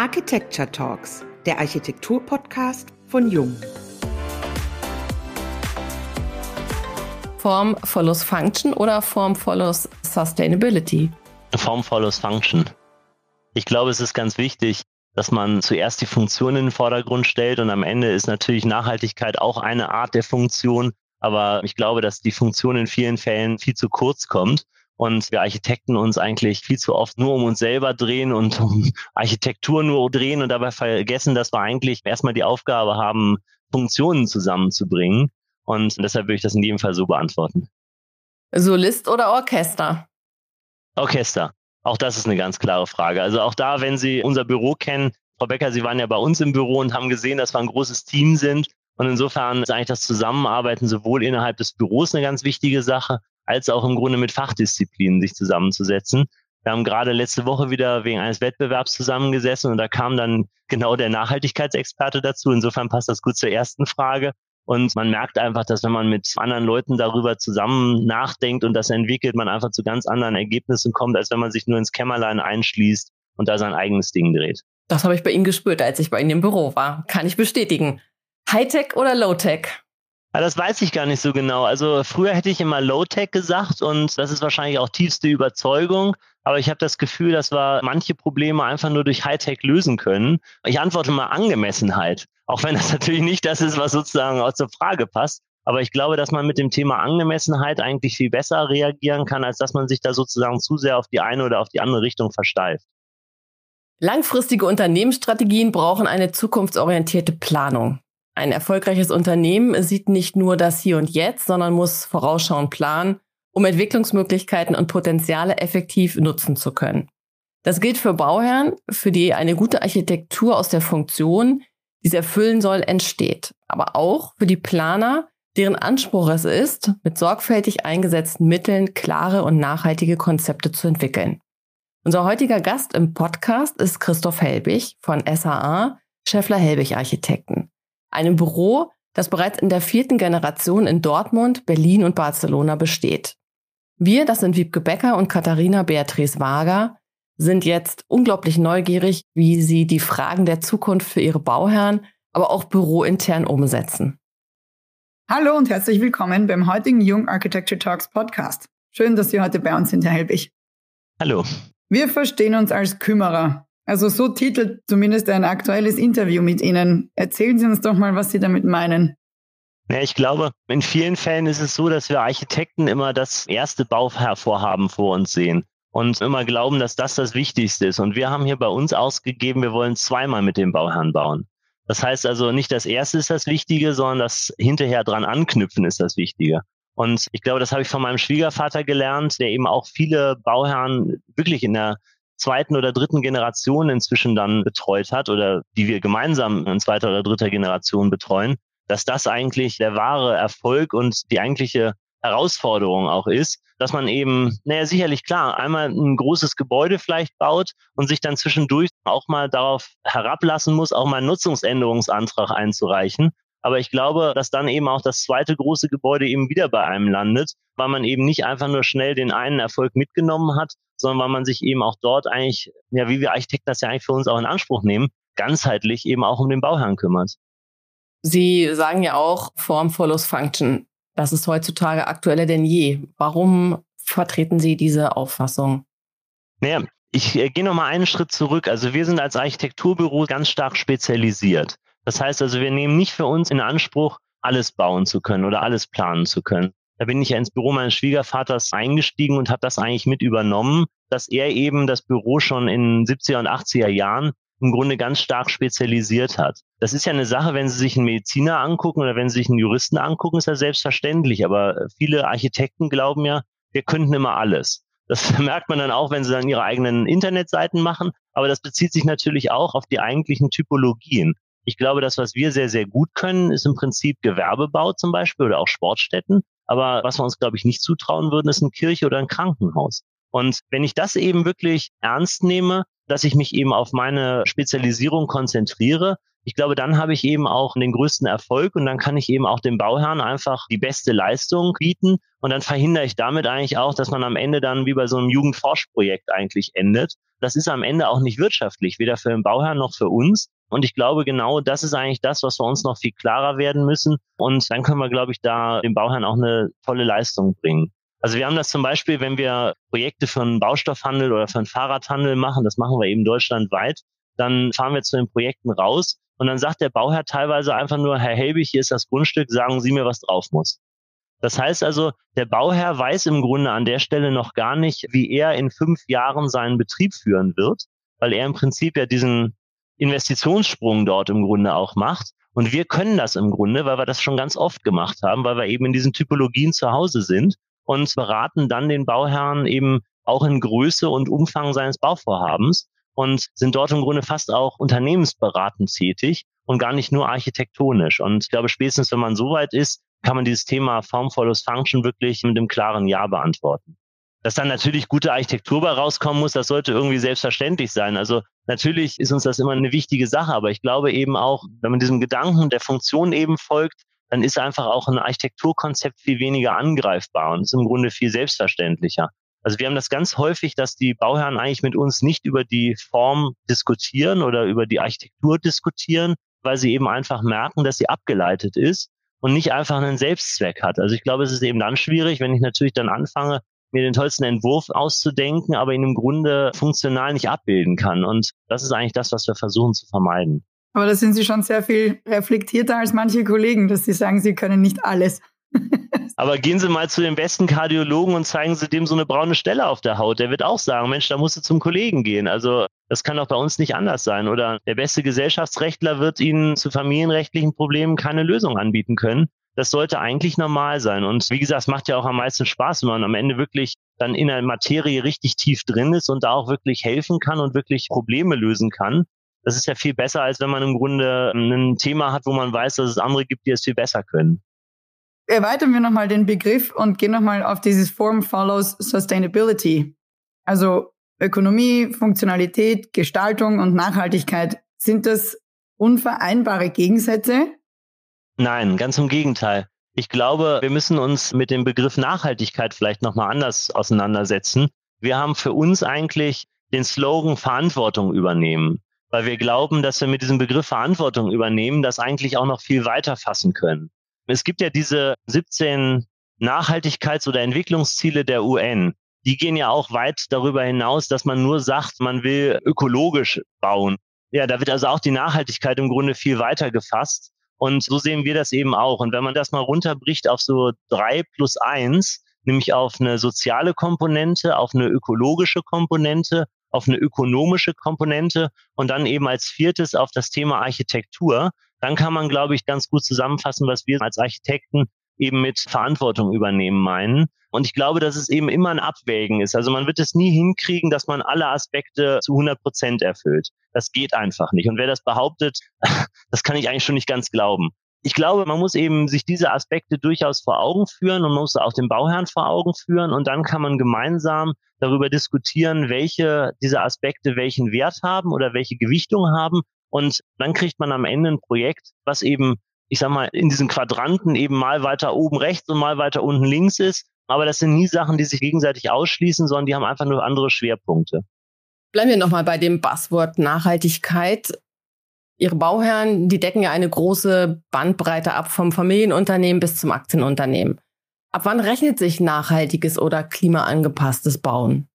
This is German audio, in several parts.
Architecture Talks, der Architektur-Podcast von Jung. Form follows Function oder Form follows Sustainability? Form follows Function. Ich glaube, es ist ganz wichtig, dass man zuerst die Funktion in den Vordergrund stellt und am Ende ist natürlich Nachhaltigkeit auch eine Art der Funktion. Aber ich glaube, dass die Funktion in vielen Fällen viel zu kurz kommt und wir Architekten uns eigentlich viel zu oft nur um uns selber drehen und um Architektur nur drehen und dabei vergessen, dass wir eigentlich erstmal die Aufgabe haben, Funktionen zusammenzubringen. Und deshalb würde ich das in jedem Fall so beantworten. Solist oder Orchester? Orchester. Auch das ist eine ganz klare Frage. Also auch da, wenn Sie unser Büro kennen, Frau Becker, Sie waren ja bei uns im Büro und haben gesehen, dass wir ein großes Team sind. Und insofern ist eigentlich das Zusammenarbeiten sowohl innerhalb des Büros eine ganz wichtige Sache, als auch im Grunde mit Fachdisziplinen sich zusammenzusetzen. Wir haben gerade letzte Woche wieder wegen eines Wettbewerbs zusammengesessen und da kam dann genau der Nachhaltigkeitsexperte dazu. Insofern passt das gut zur ersten Frage. Und man merkt einfach, dass wenn man mit anderen Leuten darüber zusammen nachdenkt und das entwickelt, man einfach zu ganz anderen Ergebnissen kommt, als wenn man sich nur ins Kämmerlein einschließt und da sein eigenes Ding dreht. Das habe ich bei Ihnen gespürt, als ich bei Ihnen im Büro war. Kann ich bestätigen. Hightech oder Low-Tech? Ja, das weiß ich gar nicht so genau. Also früher hätte ich immer Low-Tech gesagt und das ist wahrscheinlich auch tiefste Überzeugung. Aber ich habe das Gefühl, dass wir manche Probleme einfach nur durch Hightech lösen können. Ich antworte mal Angemessenheit, auch wenn das natürlich nicht das ist, was sozusagen auch zur Frage passt. Aber ich glaube, dass man mit dem Thema Angemessenheit eigentlich viel besser reagieren kann, als dass man sich da sozusagen zu sehr auf die eine oder auf die andere Richtung versteift. Langfristige Unternehmensstrategien brauchen eine zukunftsorientierte Planung. Ein erfolgreiches Unternehmen sieht nicht nur das Hier und Jetzt, sondern muss vorausschauend planen, um Entwicklungsmöglichkeiten und Potenziale effektiv nutzen zu können. Das gilt für Bauherren, für die eine gute Architektur aus der Funktion, die sie erfüllen soll, entsteht. Aber auch für die Planer, deren Anspruch es ist, mit sorgfältig eingesetzten Mitteln klare und nachhaltige Konzepte zu entwickeln. Unser heutiger Gast im Podcast ist Christoph Helbig von SAA, Scheffler Helbig Architekten einem Büro, das bereits in der vierten Generation in Dortmund, Berlin und Barcelona besteht. Wir, das sind Wiebke Becker und Katharina Beatrice Wager, sind jetzt unglaublich neugierig, wie sie die Fragen der Zukunft für ihre Bauherren, aber auch bürointern umsetzen. Hallo und herzlich willkommen beim heutigen Young Architecture Talks Podcast. Schön, dass Sie heute bei uns sind, Herr Helbig. Hallo. Wir verstehen uns als Kümmerer. Also so titelt zumindest ein aktuelles Interview mit Ihnen. Erzählen Sie uns doch mal, was Sie damit meinen. Ja, ich glaube, in vielen Fällen ist es so, dass wir Architekten immer das erste Bauvorhaben vor uns sehen und immer glauben, dass das das Wichtigste ist. Und wir haben hier bei uns ausgegeben, wir wollen zweimal mit dem Bauherrn bauen. Das heißt also nicht das erste ist das Wichtige, sondern das hinterher dran anknüpfen ist das Wichtige. Und ich glaube, das habe ich von meinem Schwiegervater gelernt, der eben auch viele Bauherren wirklich in der zweiten oder dritten Generation inzwischen dann betreut hat oder die wir gemeinsam in zweiter oder dritter Generation betreuen, dass das eigentlich der wahre Erfolg und die eigentliche Herausforderung auch ist, dass man eben, naja, sicherlich klar, einmal ein großes Gebäude vielleicht baut und sich dann zwischendurch auch mal darauf herablassen muss, auch mal einen Nutzungsänderungsantrag einzureichen. Aber ich glaube, dass dann eben auch das zweite große Gebäude eben wieder bei einem landet, weil man eben nicht einfach nur schnell den einen Erfolg mitgenommen hat, sondern weil man sich eben auch dort eigentlich, ja, wie wir Architekten das ja eigentlich für uns auch in Anspruch nehmen, ganzheitlich eben auch um den Bauherrn kümmert. Sie sagen ja auch Form follows Function. Das ist heutzutage aktueller denn je. Warum vertreten Sie diese Auffassung? Naja, ich äh, gehe noch mal einen Schritt zurück. Also wir sind als Architekturbüro ganz stark spezialisiert. Das heißt also, wir nehmen nicht für uns in Anspruch, alles bauen zu können oder alles planen zu können. Da bin ich ja ins Büro meines Schwiegervaters eingestiegen und habe das eigentlich mit übernommen, dass er eben das Büro schon in 70er und 80er Jahren im Grunde ganz stark spezialisiert hat. Das ist ja eine Sache, wenn Sie sich einen Mediziner angucken oder wenn Sie sich einen Juristen angucken, ist das selbstverständlich. Aber viele Architekten glauben ja, wir könnten immer alles. Das merkt man dann auch, wenn sie dann ihre eigenen Internetseiten machen. Aber das bezieht sich natürlich auch auf die eigentlichen Typologien. Ich glaube, das, was wir sehr, sehr gut können, ist im Prinzip Gewerbebau zum Beispiel oder auch Sportstätten. Aber was wir uns, glaube ich, nicht zutrauen würden, ist eine Kirche oder ein Krankenhaus. Und wenn ich das eben wirklich ernst nehme, dass ich mich eben auf meine Spezialisierung konzentriere. Ich glaube, dann habe ich eben auch den größten Erfolg und dann kann ich eben auch dem Bauherrn einfach die beste Leistung bieten und dann verhindere ich damit eigentlich auch, dass man am Ende dann wie bei so einem Jugendforschprojekt eigentlich endet. Das ist am Ende auch nicht wirtschaftlich, weder für den Bauherrn noch für uns. Und ich glaube, genau das ist eigentlich das, was für uns noch viel klarer werden müssen. Und dann können wir, glaube ich, da dem Bauherrn auch eine tolle Leistung bringen. Also wir haben das zum Beispiel, wenn wir Projekte für einen Baustoffhandel oder für einen Fahrradhandel machen, das machen wir eben deutschlandweit, dann fahren wir zu den Projekten raus und dann sagt der Bauherr teilweise einfach nur, Herr Helbig, hier ist das Grundstück, sagen Sie mir, was drauf muss. Das heißt also, der Bauherr weiß im Grunde an der Stelle noch gar nicht, wie er in fünf Jahren seinen Betrieb führen wird, weil er im Prinzip ja diesen Investitionssprung dort im Grunde auch macht. Und wir können das im Grunde, weil wir das schon ganz oft gemacht haben, weil wir eben in diesen Typologien zu Hause sind und beraten dann den Bauherrn eben auch in Größe und Umfang seines Bauvorhabens und sind dort im Grunde fast auch unternehmensberatend tätig und gar nicht nur architektonisch. Und ich glaube, spätestens wenn man so weit ist, kann man dieses Thema Form follows Function wirklich mit einem klaren Ja beantworten. Dass dann natürlich gute Architektur bei rauskommen muss, das sollte irgendwie selbstverständlich sein. Also natürlich ist uns das immer eine wichtige Sache, aber ich glaube eben auch, wenn man diesem Gedanken der Funktion eben folgt, dann ist einfach auch ein Architekturkonzept viel weniger angreifbar und ist im Grunde viel selbstverständlicher. Also wir haben das ganz häufig, dass die Bauherren eigentlich mit uns nicht über die Form diskutieren oder über die Architektur diskutieren, weil sie eben einfach merken, dass sie abgeleitet ist und nicht einfach einen Selbstzweck hat. Also ich glaube, es ist eben dann schwierig, wenn ich natürlich dann anfange, mir den tollsten Entwurf auszudenken, aber ihn im Grunde funktional nicht abbilden kann. Und das ist eigentlich das, was wir versuchen zu vermeiden. Aber da sind Sie schon sehr viel reflektierter als manche Kollegen, dass Sie sagen, Sie können nicht alles. Aber gehen Sie mal zu dem besten Kardiologen und zeigen Sie dem so eine braune Stelle auf der Haut. Der wird auch sagen, Mensch, da musst du zum Kollegen gehen. Also das kann doch bei uns nicht anders sein. Oder der beste Gesellschaftsrechtler wird Ihnen zu familienrechtlichen Problemen keine Lösung anbieten können. Das sollte eigentlich normal sein. Und wie gesagt, es macht ja auch am meisten Spaß, wenn man am Ende wirklich dann in der Materie richtig tief drin ist und da auch wirklich helfen kann und wirklich Probleme lösen kann. Das ist ja viel besser, als wenn man im Grunde ein Thema hat, wo man weiß, dass es andere gibt, die es viel besser können. Erweitern wir nochmal den Begriff und gehen nochmal auf dieses Form follows Sustainability. Also Ökonomie, Funktionalität, Gestaltung und Nachhaltigkeit. Sind das unvereinbare Gegensätze? Nein, ganz im Gegenteil. Ich glaube, wir müssen uns mit dem Begriff Nachhaltigkeit vielleicht nochmal anders auseinandersetzen. Wir haben für uns eigentlich den Slogan Verantwortung übernehmen weil wir glauben, dass wir mit diesem Begriff Verantwortung übernehmen, das eigentlich auch noch viel weiter fassen können. Es gibt ja diese 17 Nachhaltigkeits- oder Entwicklungsziele der UN. Die gehen ja auch weit darüber hinaus, dass man nur sagt, man will ökologisch bauen. Ja, da wird also auch die Nachhaltigkeit im Grunde viel weiter gefasst. Und so sehen wir das eben auch. Und wenn man das mal runterbricht auf so drei plus eins, nämlich auf eine soziale Komponente, auf eine ökologische Komponente auf eine ökonomische Komponente und dann eben als viertes auf das Thema Architektur. Dann kann man, glaube ich, ganz gut zusammenfassen, was wir als Architekten eben mit Verantwortung übernehmen meinen. Und ich glaube, dass es eben immer ein Abwägen ist. Also man wird es nie hinkriegen, dass man alle Aspekte zu 100 Prozent erfüllt. Das geht einfach nicht. Und wer das behauptet, das kann ich eigentlich schon nicht ganz glauben ich glaube, man muss eben sich diese Aspekte durchaus vor Augen führen und man muss auch den Bauherrn vor Augen führen und dann kann man gemeinsam darüber diskutieren, welche dieser Aspekte welchen Wert haben oder welche Gewichtung haben und dann kriegt man am Ende ein Projekt, was eben, ich sag mal, in diesen Quadranten eben mal weiter oben rechts und mal weiter unten links ist. Aber das sind nie Sachen, die sich gegenseitig ausschließen, sondern die haben einfach nur andere Schwerpunkte. Bleiben wir nochmal bei dem Buzzword Nachhaltigkeit. Ihre Bauherren, die decken ja eine große Bandbreite ab, vom Familienunternehmen bis zum Aktienunternehmen. Ab wann rechnet sich nachhaltiges oder klimaangepasstes Bauen?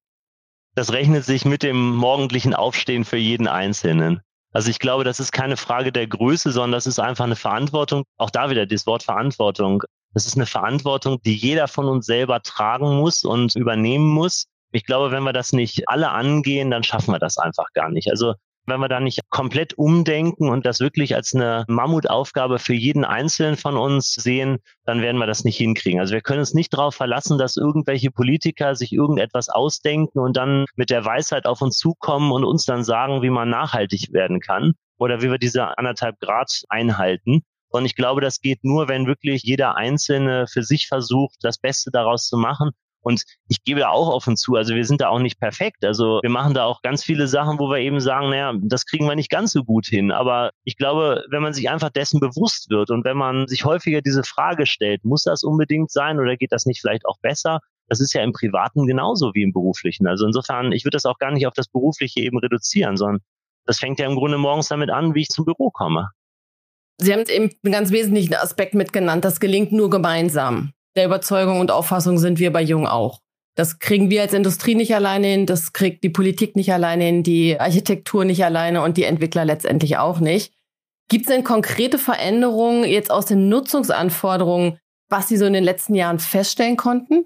Das rechnet sich mit dem morgendlichen Aufstehen für jeden Einzelnen. Also ich glaube, das ist keine Frage der Größe, sondern das ist einfach eine Verantwortung. Auch da wieder das Wort Verantwortung. Das ist eine Verantwortung, die jeder von uns selber tragen muss und übernehmen muss. Ich glaube, wenn wir das nicht alle angehen, dann schaffen wir das einfach gar nicht. Also wenn wir da nicht komplett umdenken und das wirklich als eine Mammutaufgabe für jeden Einzelnen von uns sehen, dann werden wir das nicht hinkriegen. Also wir können uns nicht darauf verlassen, dass irgendwelche Politiker sich irgendetwas ausdenken und dann mit der Weisheit auf uns zukommen und uns dann sagen, wie man nachhaltig werden kann oder wie wir diese anderthalb Grad einhalten. Und ich glaube, das geht nur, wenn wirklich jeder Einzelne für sich versucht, das Beste daraus zu machen Und ich gebe da auch offen zu, also wir sind da auch nicht perfekt. Also wir machen da auch ganz viele Sachen, wo wir eben sagen, naja, das kriegen wir nicht ganz so gut hin. Aber ich glaube, wenn man sich einfach dessen bewusst wird und wenn man sich häufiger diese Frage stellt, muss das unbedingt sein oder geht das nicht vielleicht auch besser? Das ist ja im Privaten genauso wie im Beruflichen. Also insofern, ich würde das auch gar nicht auf das Berufliche eben reduzieren, sondern das fängt ja im Grunde morgens damit an, wie ich zum Büro komme. Sie haben eben einen ganz wesentlichen Aspekt mitgenannt. Das gelingt nur gemeinsam der Überzeugung und Auffassung sind wir bei Jung auch. Das kriegen wir als Industrie nicht alleine hin, das kriegt die Politik nicht alleine hin, die Architektur nicht alleine und die Entwickler letztendlich auch nicht. Gibt es denn konkrete Veränderungen jetzt aus den Nutzungsanforderungen, was Sie so in den letzten Jahren feststellen konnten?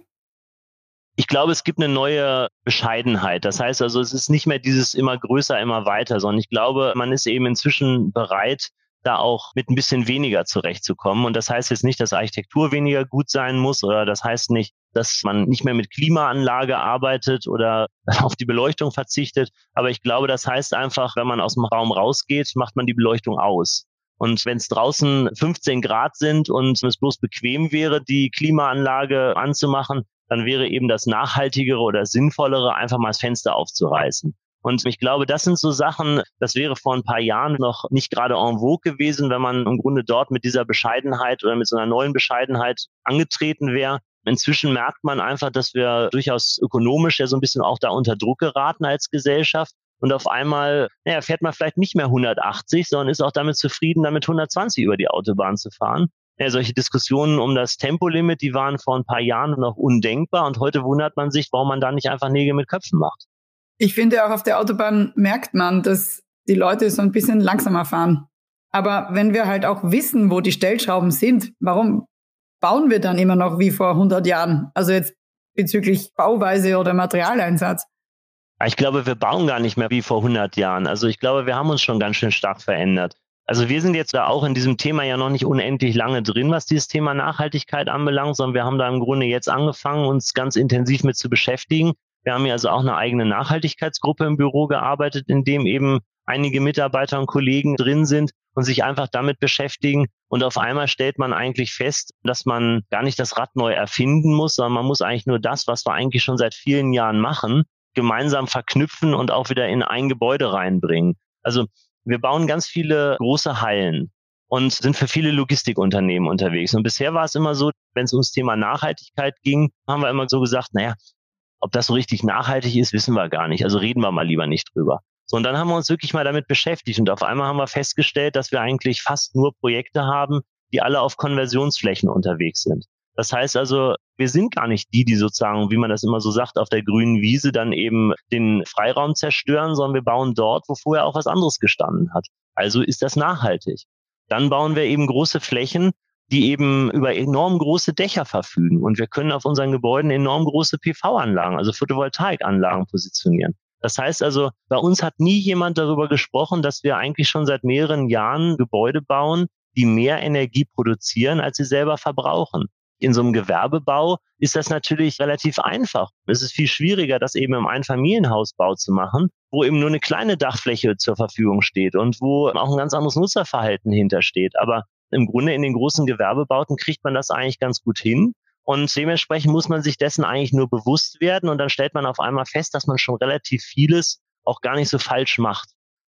Ich glaube, es gibt eine neue Bescheidenheit. Das heißt also, es ist nicht mehr dieses immer größer, immer weiter, sondern ich glaube, man ist eben inzwischen bereit, da auch mit ein bisschen weniger zurechtzukommen. Und das heißt jetzt nicht, dass Architektur weniger gut sein muss oder das heißt nicht, dass man nicht mehr mit Klimaanlage arbeitet oder auf die Beleuchtung verzichtet. Aber ich glaube, das heißt einfach, wenn man aus dem Raum rausgeht, macht man die Beleuchtung aus. Und wenn es draußen 15 Grad sind und es bloß bequem wäre, die Klimaanlage anzumachen, dann wäre eben das Nachhaltigere oder Sinnvollere, einfach mal das Fenster aufzureißen. Und ich glaube, das sind so Sachen, das wäre vor ein paar Jahren noch nicht gerade en vogue gewesen, wenn man im Grunde dort mit dieser Bescheidenheit oder mit so einer neuen Bescheidenheit angetreten wäre. Inzwischen merkt man einfach, dass wir durchaus ökonomisch ja so ein bisschen auch da unter Druck geraten als Gesellschaft. Und auf einmal naja, fährt man vielleicht nicht mehr 180, sondern ist auch damit zufrieden, damit 120 über die Autobahn zu fahren. Ja, solche Diskussionen um das Tempolimit, die waren vor ein paar Jahren noch undenkbar. Und heute wundert man sich, warum man da nicht einfach Nägel mit Köpfen macht. Ich finde auch auf der Autobahn merkt man, dass die Leute so ein bisschen langsamer fahren. Aber wenn wir halt auch wissen, wo die Stellschrauben sind, warum bauen wir dann immer noch wie vor 100 Jahren? Also jetzt bezüglich Bauweise oder Materialeinsatz. Ich glaube, wir bauen gar nicht mehr wie vor 100 Jahren. Also ich glaube, wir haben uns schon ganz schön stark verändert. Also wir sind jetzt da auch in diesem Thema ja noch nicht unendlich lange drin, was dieses Thema Nachhaltigkeit anbelangt, sondern wir haben da im Grunde jetzt angefangen, uns ganz intensiv mit zu beschäftigen. Wir haben hier also auch eine eigene Nachhaltigkeitsgruppe im Büro gearbeitet, in dem eben einige Mitarbeiter und Kollegen drin sind und sich einfach damit beschäftigen. Und auf einmal stellt man eigentlich fest, dass man gar nicht das Rad neu erfinden muss, sondern man muss eigentlich nur das, was wir eigentlich schon seit vielen Jahren machen, gemeinsam verknüpfen und auch wieder in ein Gebäude reinbringen. Also wir bauen ganz viele große Hallen und sind für viele Logistikunternehmen unterwegs. Und bisher war es immer so, wenn es ums Thema Nachhaltigkeit ging, haben wir immer so gesagt, naja, ob das so richtig nachhaltig ist, wissen wir gar nicht. Also reden wir mal lieber nicht drüber. So, und dann haben wir uns wirklich mal damit beschäftigt und auf einmal haben wir festgestellt, dass wir eigentlich fast nur Projekte haben, die alle auf Konversionsflächen unterwegs sind. Das heißt also, wir sind gar nicht die, die sozusagen, wie man das immer so sagt, auf der grünen Wiese dann eben den Freiraum zerstören, sondern wir bauen dort, wo vorher auch was anderes gestanden hat. Also ist das nachhaltig. Dann bauen wir eben große Flächen, die eben über enorm große Dächer verfügen. Und wir können auf unseren Gebäuden enorm große PV-Anlagen, also Photovoltaikanlagen positionieren. Das heißt also, bei uns hat nie jemand darüber gesprochen, dass wir eigentlich schon seit mehreren Jahren Gebäude bauen, die mehr Energie produzieren, als sie selber verbrauchen. In so einem Gewerbebau ist das natürlich relativ einfach. Es ist viel schwieriger, das eben im Einfamilienhausbau zu machen, wo eben nur eine kleine Dachfläche zur Verfügung steht und wo auch ein ganz anderes Nutzerverhalten hintersteht. Aber im Grunde in den großen Gewerbebauten kriegt man das eigentlich ganz gut hin. Und dementsprechend muss man sich dessen eigentlich nur bewusst werden. Und dann stellt man auf einmal fest, dass man schon relativ vieles auch gar nicht so falsch macht.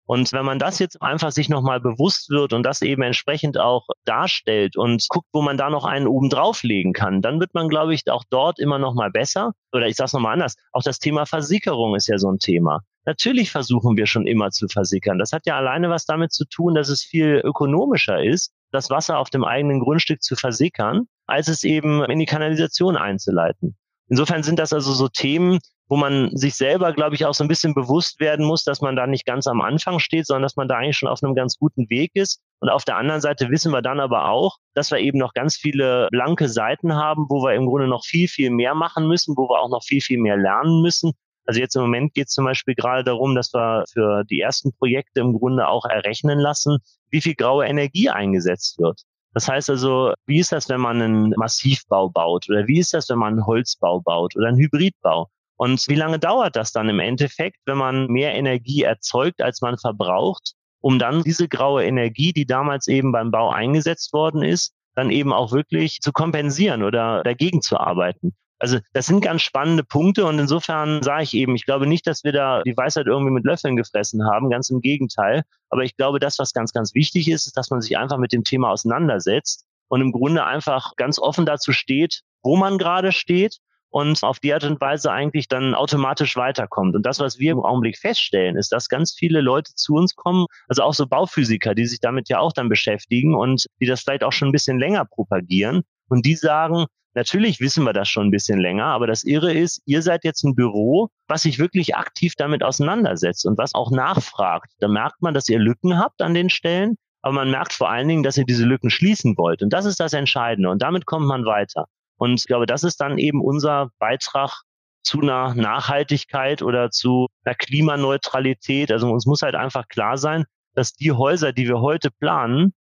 Und wenn man das jetzt einfach sich nochmal bewusst wird und das eben entsprechend auch darstellt und guckt, wo man da noch einen oben drauflegen kann, dann wird man, glaube ich, auch dort immer nochmal besser. Oder ich sage es nochmal anders, auch das Thema Versickerung ist ja so ein Thema. Natürlich versuchen wir schon immer zu versickern. Das hat ja alleine was damit zu tun, dass es viel ökonomischer ist, das Wasser auf dem eigenen Grundstück zu versickern, als es eben in die Kanalisation einzuleiten. Insofern sind das also so Themen, wo man sich selber, glaube ich, auch so ein bisschen bewusst werden muss, dass man da nicht ganz am Anfang steht, sondern dass man da eigentlich schon auf einem ganz guten Weg ist. Und auf der anderen Seite wissen wir dann aber auch, dass wir eben noch ganz viele blanke Seiten haben, wo wir im Grunde noch viel, viel mehr machen müssen, wo wir auch noch viel, viel mehr lernen müssen. Also jetzt im Moment geht es zum Beispiel gerade darum, dass wir für die ersten Projekte im Grunde auch errechnen lassen, wie viel graue Energie eingesetzt wird. Das heißt also, wie ist das, wenn man einen Massivbau baut? Oder wie ist das, wenn man einen Holzbau baut oder einen Hybridbau? Und wie lange dauert das dann im Endeffekt, wenn man mehr Energie erzeugt, als man verbraucht, um dann diese graue Energie, die damals eben beim Bau eingesetzt worden ist, dann eben auch wirklich zu kompensieren oder dagegen zu arbeiten? Also das sind ganz spannende Punkte und insofern sage ich eben, ich glaube nicht, dass wir da die Weisheit irgendwie mit Löffeln gefressen haben, ganz im Gegenteil. Aber ich glaube, das, was ganz, ganz wichtig ist, ist, dass man sich einfach mit dem Thema auseinandersetzt und im Grunde einfach ganz offen dazu steht, wo man gerade steht und auf die Art und Weise eigentlich dann automatisch weiterkommt. Und das, was wir im Augenblick feststellen, ist, dass ganz viele Leute zu uns kommen, also auch so Bauphysiker, die sich damit ja auch dann beschäftigen und die das vielleicht auch schon ein bisschen länger propagieren. Und die sagen, Natürlich wissen wir das schon ein bisschen länger, aber das Irre ist, ihr seid jetzt ein Büro, was sich wirklich aktiv damit auseinandersetzt und was auch nachfragt. Da merkt man, dass ihr Lücken habt an den Stellen, aber man merkt vor allen Dingen, dass ihr diese Lücken schließen wollt. Und das ist das Entscheidende. Und damit kommt man weiter. Und ich glaube, das ist dann eben unser Beitrag zu einer Nachhaltigkeit oder zu einer Klimaneutralität. Also uns muss halt einfach klar sein, dass die Häuser, die wir heute planen,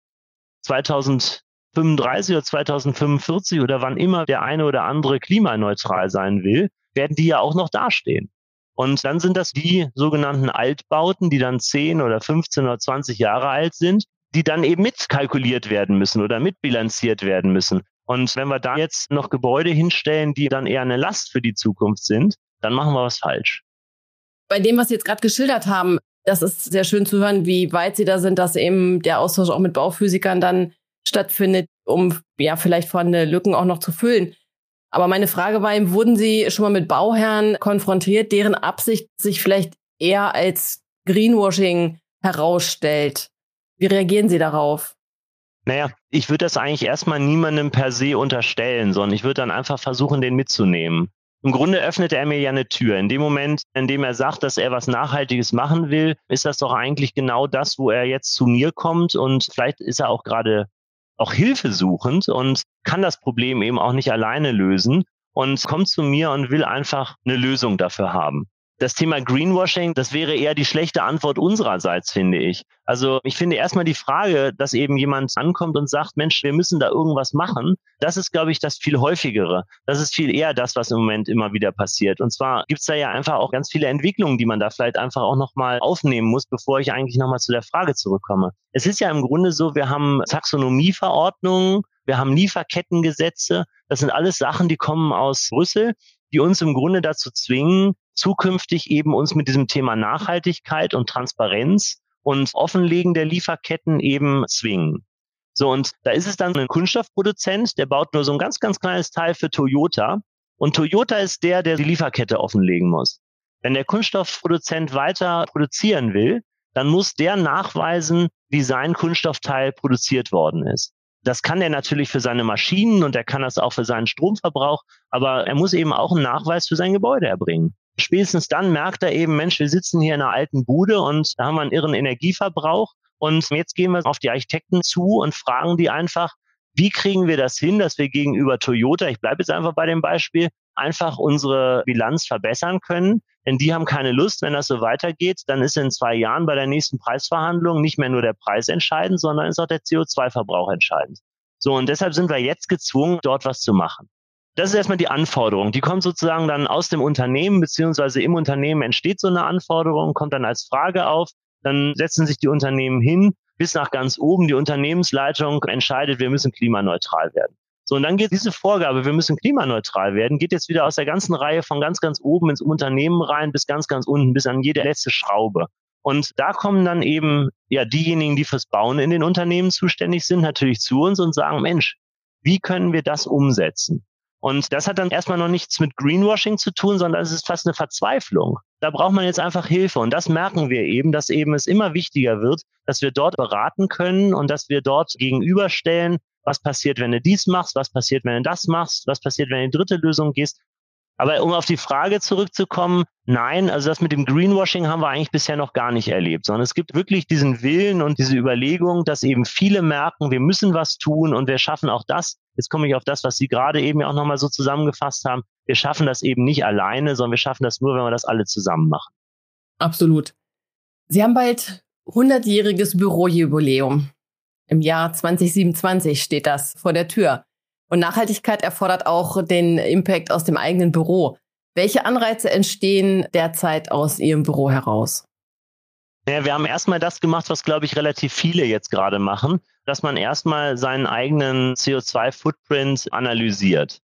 2000 2035 oder 2045 oder wann immer der eine oder andere klimaneutral sein will, werden die ja auch noch dastehen. Und dann sind das die sogenannten Altbauten, die dann 10 oder 15 oder 20 Jahre alt sind, die dann eben mitkalkuliert werden müssen oder mitbilanziert werden müssen. Und wenn wir da jetzt noch Gebäude hinstellen, die dann eher eine Last für die Zukunft sind, dann machen wir was falsch. Bei dem, was Sie jetzt gerade geschildert haben, das ist sehr schön zu hören, wie weit Sie da sind, dass eben der Austausch auch mit Bauphysikern dann stattfindet, um ja vielleicht vorhandene Lücken auch noch zu füllen. Aber meine Frage war ihm, wurden Sie schon mal mit Bauherren konfrontiert, deren Absicht sich vielleicht eher als Greenwashing herausstellt? Wie reagieren Sie darauf? Naja, ich würde das eigentlich erstmal niemandem per se unterstellen, sondern ich würde dann einfach versuchen, den mitzunehmen. Im Grunde öffnet er mir ja eine Tür. In dem Moment, in dem er sagt, dass er was Nachhaltiges machen will, ist das doch eigentlich genau das, wo er jetzt zu mir kommt. Und vielleicht ist er auch gerade auch Hilfe suchend und kann das Problem eben auch nicht alleine lösen und kommt zu mir und will einfach eine Lösung dafür haben das Thema Greenwashing, das wäre eher die schlechte Antwort unsererseits, finde ich. Also ich finde erstmal die Frage, dass eben jemand ankommt und sagt, Mensch, wir müssen da irgendwas machen, das ist, glaube ich, das viel häufigere. Das ist viel eher das, was im Moment immer wieder passiert. Und zwar gibt's da ja einfach auch ganz viele Entwicklungen, die man da vielleicht einfach auch nochmal aufnehmen muss, bevor ich eigentlich nochmal zu der Frage zurückkomme. Es ist ja im Grunde so, wir haben Taxonomieverordnungen, wir haben Lieferkettengesetze. Das sind alles Sachen, die kommen aus Brüssel, die uns im Grunde dazu zwingen, zukünftig eben uns mit diesem Thema Nachhaltigkeit und Transparenz und Offenlegen der Lieferketten eben zwingen. So, und da ist es dann ein Kunststoffproduzent, der baut nur so ein ganz, ganz kleines Teil für Toyota. Und Toyota ist der, der die Lieferkette offenlegen muss. Wenn der Kunststoffproduzent weiter produzieren will, dann muss der nachweisen, wie sein Kunststoffteil produziert worden ist. Das kann er natürlich für seine Maschinen und er kann das auch für seinen Stromverbrauch, aber er muss eben auch einen Nachweis für sein Gebäude erbringen. Spätestens dann merkt er eben, Mensch, wir sitzen hier in einer alten Bude und da haben wir einen irren Energieverbrauch. Und jetzt gehen wir auf die Architekten zu und fragen die einfach, wie kriegen wir das hin, dass wir gegenüber Toyota, ich bleibe jetzt einfach bei dem Beispiel, einfach unsere Bilanz verbessern können. Denn die haben keine Lust, wenn das so weitergeht, dann ist in zwei Jahren bei der nächsten Preisverhandlung nicht mehr nur der Preis entscheidend, sondern ist auch der CO2-Verbrauch entscheidend. So, und deshalb sind wir jetzt gezwungen, dort was zu machen. Das ist erstmal die Anforderung. Die kommt sozusagen dann aus dem Unternehmen, beziehungsweise im Unternehmen entsteht so eine Anforderung, kommt dann als Frage auf. Dann setzen sich die Unternehmen hin, bis nach ganz oben. Die Unternehmensleitung entscheidet, wir müssen klimaneutral werden. So, und dann geht diese Vorgabe, wir müssen klimaneutral werden, geht jetzt wieder aus der ganzen Reihe von ganz, ganz oben ins Unternehmen rein bis ganz, ganz unten, bis an jede letzte Schraube. Und da kommen dann eben ja diejenigen, die fürs Bauen in den Unternehmen zuständig sind, natürlich zu uns und sagen, Mensch, wie können wir das umsetzen? Und das hat dann erstmal noch nichts mit Greenwashing zu tun, sondern es ist fast eine Verzweiflung. Da braucht man jetzt einfach Hilfe. Und das merken wir eben, dass eben es immer wichtiger wird, dass wir dort beraten können und dass wir dort gegenüberstellen, was passiert, wenn du dies machst, was passiert, wenn du das machst, was passiert, wenn du in die dritte Lösung gehst. Aber um auf die Frage zurückzukommen, nein, also das mit dem Greenwashing haben wir eigentlich bisher noch gar nicht erlebt, sondern es gibt wirklich diesen Willen und diese Überlegung, dass eben viele merken, wir müssen was tun und wir schaffen auch das. Jetzt komme ich auf das, was Sie gerade eben ja auch nochmal so zusammengefasst haben. Wir schaffen das eben nicht alleine, sondern wir schaffen das nur, wenn wir das alle zusammen machen. Absolut. Sie haben bald 100-jähriges Bürojubiläum. Im Jahr 2027 steht das vor der Tür. Und Nachhaltigkeit erfordert auch den Impact aus dem eigenen Büro. Welche Anreize entstehen derzeit aus Ihrem Büro heraus? Ja, wir haben erstmal das gemacht, was, glaube ich, relativ viele jetzt gerade machen, dass man erstmal seinen eigenen CO2-Footprint analysiert.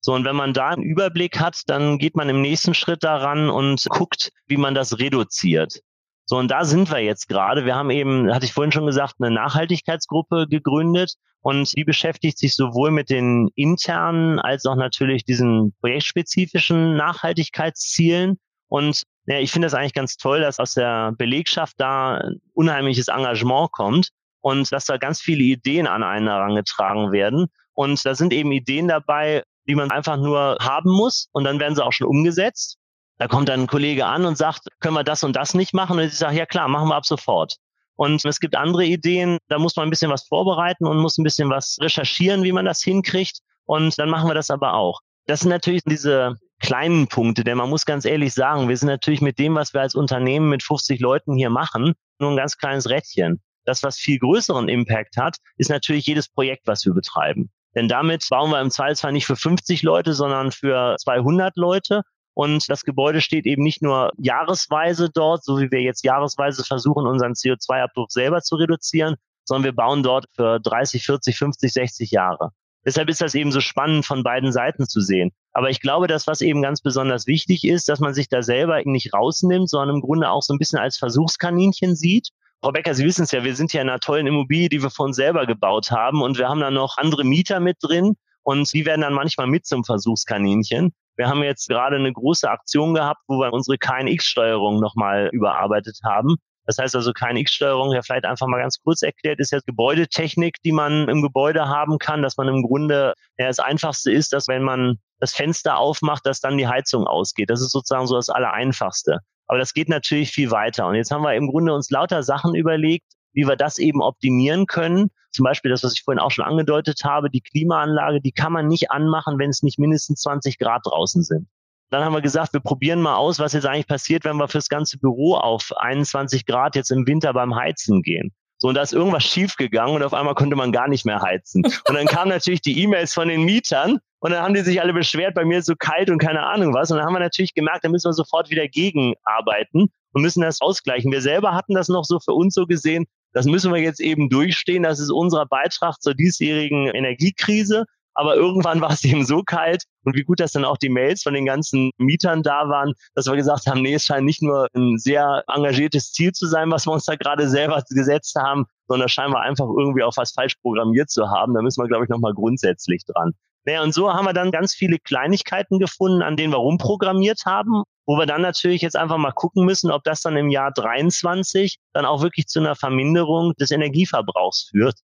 So, und wenn man da einen Überblick hat, dann geht man im nächsten Schritt daran und guckt, wie man das reduziert. So, und da sind wir jetzt gerade. Wir haben eben, hatte ich vorhin schon gesagt, eine Nachhaltigkeitsgruppe gegründet und die beschäftigt sich sowohl mit den internen als auch natürlich diesen projektspezifischen Nachhaltigkeitszielen. Und ja, ich finde das eigentlich ganz toll, dass aus der Belegschaft da unheimliches Engagement kommt und dass da ganz viele Ideen an einen herangetragen werden. Und da sind eben Ideen dabei, die man einfach nur haben muss und dann werden sie auch schon umgesetzt. Da kommt dann ein Kollege an und sagt, können wir das und das nicht machen? Und ich sage, ja klar, machen wir ab sofort. Und es gibt andere Ideen, da muss man ein bisschen was vorbereiten und muss ein bisschen was recherchieren, wie man das hinkriegt. Und dann machen wir das aber auch. Das sind natürlich diese kleinen Punkte, denn man muss ganz ehrlich sagen, wir sind natürlich mit dem, was wir als Unternehmen mit 50 Leuten hier machen, nur ein ganz kleines Rädchen. Das, was viel größeren Impact hat, ist natürlich jedes Projekt, was wir betreiben. Denn damit bauen wir im Zweifelsfall nicht für 50 Leute, sondern für 200 Leute. Und das Gebäude steht eben nicht nur jahresweise dort, so wie wir jetzt jahresweise versuchen, unseren CO2-Abdruck selber zu reduzieren, sondern wir bauen dort für 30, 40, 50, 60 Jahre. Deshalb ist das eben so spannend von beiden Seiten zu sehen. Aber ich glaube, dass was eben ganz besonders wichtig ist, dass man sich da selber nicht rausnimmt, sondern im Grunde auch so ein bisschen als Versuchskaninchen sieht Frau Becker, Sie wissen es ja, wir sind ja in einer tollen Immobilie, die wir von selber gebaut haben und wir haben da noch andere Mieter mit drin und die werden dann manchmal mit zum Versuchskaninchen. Wir haben jetzt gerade eine große Aktion gehabt, wo wir unsere KNX-Steuerung nochmal überarbeitet haben. Das heißt also KNX-Steuerung, ja vielleicht einfach mal ganz kurz erklärt, ist jetzt Gebäudetechnik, die man im Gebäude haben kann, dass man im Grunde, ja, das Einfachste ist, dass wenn man das Fenster aufmacht, dass dann die Heizung ausgeht. Das ist sozusagen so das Allereinfachste. Aber das geht natürlich viel weiter. Und jetzt haben wir im Grunde uns lauter Sachen überlegt, wie wir das eben optimieren können. Zum Beispiel das, was ich vorhin auch schon angedeutet habe, die Klimaanlage, die kann man nicht anmachen, wenn es nicht mindestens 20 Grad draußen sind. Dann haben wir gesagt, wir probieren mal aus, was jetzt eigentlich passiert, wenn wir fürs ganze Büro auf 21 Grad jetzt im Winter beim Heizen gehen. So, und da ist irgendwas schiefgegangen und auf einmal konnte man gar nicht mehr heizen. Und dann kamen natürlich die E-Mails von den Mietern und dann haben die sich alle beschwert, bei mir ist so kalt und keine Ahnung was. Und dann haben wir natürlich gemerkt, da müssen wir sofort wieder gegenarbeiten und müssen das ausgleichen. Wir selber hatten das noch so für uns so gesehen, das müssen wir jetzt eben durchstehen. Das ist unser Beitrag zur diesjährigen Energiekrise. Aber irgendwann war es eben so kalt und wie gut, dass dann auch die Mails von den ganzen Mietern da waren, dass wir gesagt haben, nee, es scheint nicht nur ein sehr engagiertes Ziel zu sein, was wir uns da gerade selber gesetzt haben, sondern scheinen wir einfach irgendwie auch was falsch programmiert zu haben. Da müssen wir, glaube ich, nochmal grundsätzlich dran. Naja, und so haben wir dann ganz viele Kleinigkeiten gefunden, an denen wir rumprogrammiert haben, wo wir dann natürlich jetzt einfach mal gucken müssen, ob das dann im Jahr 23 dann auch wirklich zu einer Verminderung des Energieverbrauchs führt.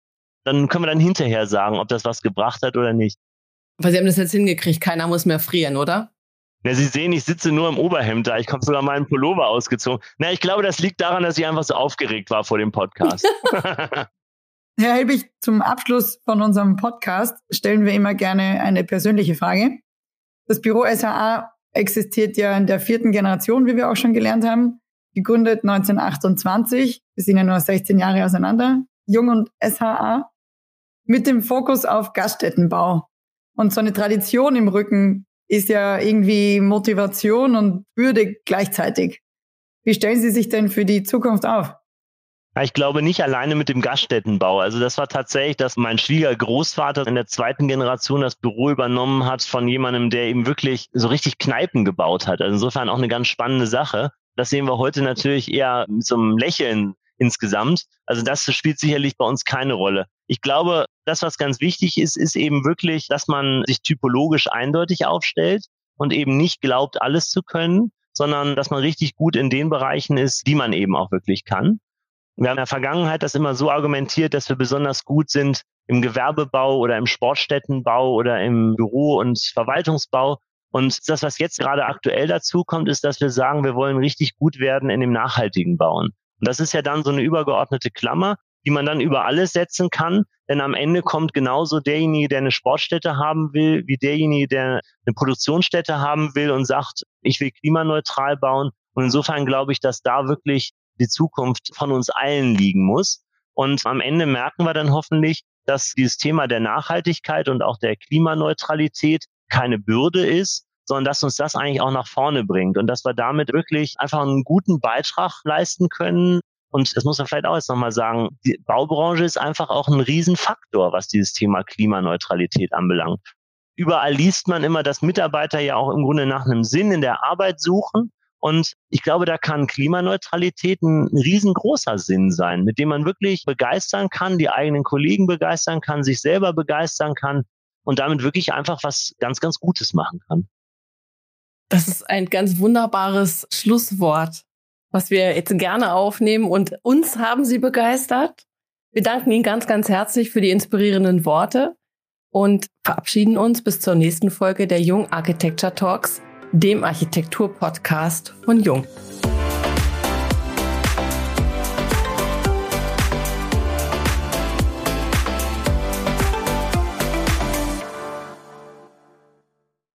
Dann können wir dann hinterher sagen, ob das was gebracht hat oder nicht. Weil Sie haben das jetzt hingekriegt, keiner muss mehr frieren, oder? Ja, Sie sehen, ich sitze nur im Oberhemd da. Ich habe sogar meinen Pullover ausgezogen. Na, ich glaube, das liegt daran, dass ich einfach so aufgeregt war vor dem Podcast. Herr Helbig, zum Abschluss von unserem Podcast stellen wir immer gerne eine persönliche Frage. Das Büro SHA existiert ja in der vierten Generation, wie wir auch schon gelernt haben. Gegründet 1928. Wir sind ja nur 16 Jahre auseinander. Jung und SHA. Mit dem Fokus auf Gaststättenbau. Und so eine Tradition im Rücken ist ja irgendwie Motivation und Würde gleichzeitig. Wie stellen Sie sich denn für die Zukunft auf? Ich glaube nicht alleine mit dem Gaststättenbau. Also das war tatsächlich, dass mein Schwiegergroßvater in der zweiten Generation das Büro übernommen hat von jemandem, der eben wirklich so richtig Kneipen gebaut hat. Also insofern auch eine ganz spannende Sache. Das sehen wir heute natürlich eher mit so einem Lächeln insgesamt. Also das spielt sicherlich bei uns keine Rolle. Ich glaube, das, was ganz wichtig ist, ist eben wirklich, dass man sich typologisch eindeutig aufstellt und eben nicht glaubt, alles zu können, sondern dass man richtig gut in den Bereichen ist, die man eben auch wirklich kann. Wir haben in der Vergangenheit das immer so argumentiert, dass wir besonders gut sind im Gewerbebau oder im Sportstättenbau oder im Büro- und Verwaltungsbau. Und das, was jetzt gerade aktuell dazu kommt, ist, dass wir sagen, wir wollen richtig gut werden in dem nachhaltigen Bauen. Und das ist ja dann so eine übergeordnete Klammer, die man dann über alles setzen kann. Denn am Ende kommt genauso derjenige, der eine Sportstätte haben will, wie derjenige, der eine Produktionsstätte haben will und sagt, ich will klimaneutral bauen. Und insofern glaube ich, dass da wirklich die Zukunft von uns allen liegen muss. Und am Ende merken wir dann hoffentlich, dass dieses Thema der Nachhaltigkeit und auch der Klimaneutralität keine Bürde ist, sondern dass uns das eigentlich auch nach vorne bringt und dass wir damit wirklich einfach einen guten Beitrag leisten können. Und das muss man vielleicht auch jetzt nochmal sagen, die Baubranche ist einfach auch ein Riesenfaktor, was dieses Thema Klimaneutralität anbelangt. überall liest man immer, dass Mitarbeiter ja auch im Grunde nach einem Sinn in der Arbeit suchen. Und ich glaube, da kann Klimaneutralität ein riesengroßer Sinn sein, mit dem man wirklich begeistern kann, die eigenen Kollegen begeistern kann, sich selber begeistern kann und damit wirklich einfach was ganz, ganz Gutes machen kann. Das ist ein ganz wunderbares Schlusswort, was wir jetzt gerne aufnehmen und uns haben Sie begeistert. Wir danken Ihnen ganz, ganz herzlich für die inspirierenden Worte und verabschieden uns bis zur nächsten Folge der Jung Architecture Talks, dem Architektur-Podcast von Jung.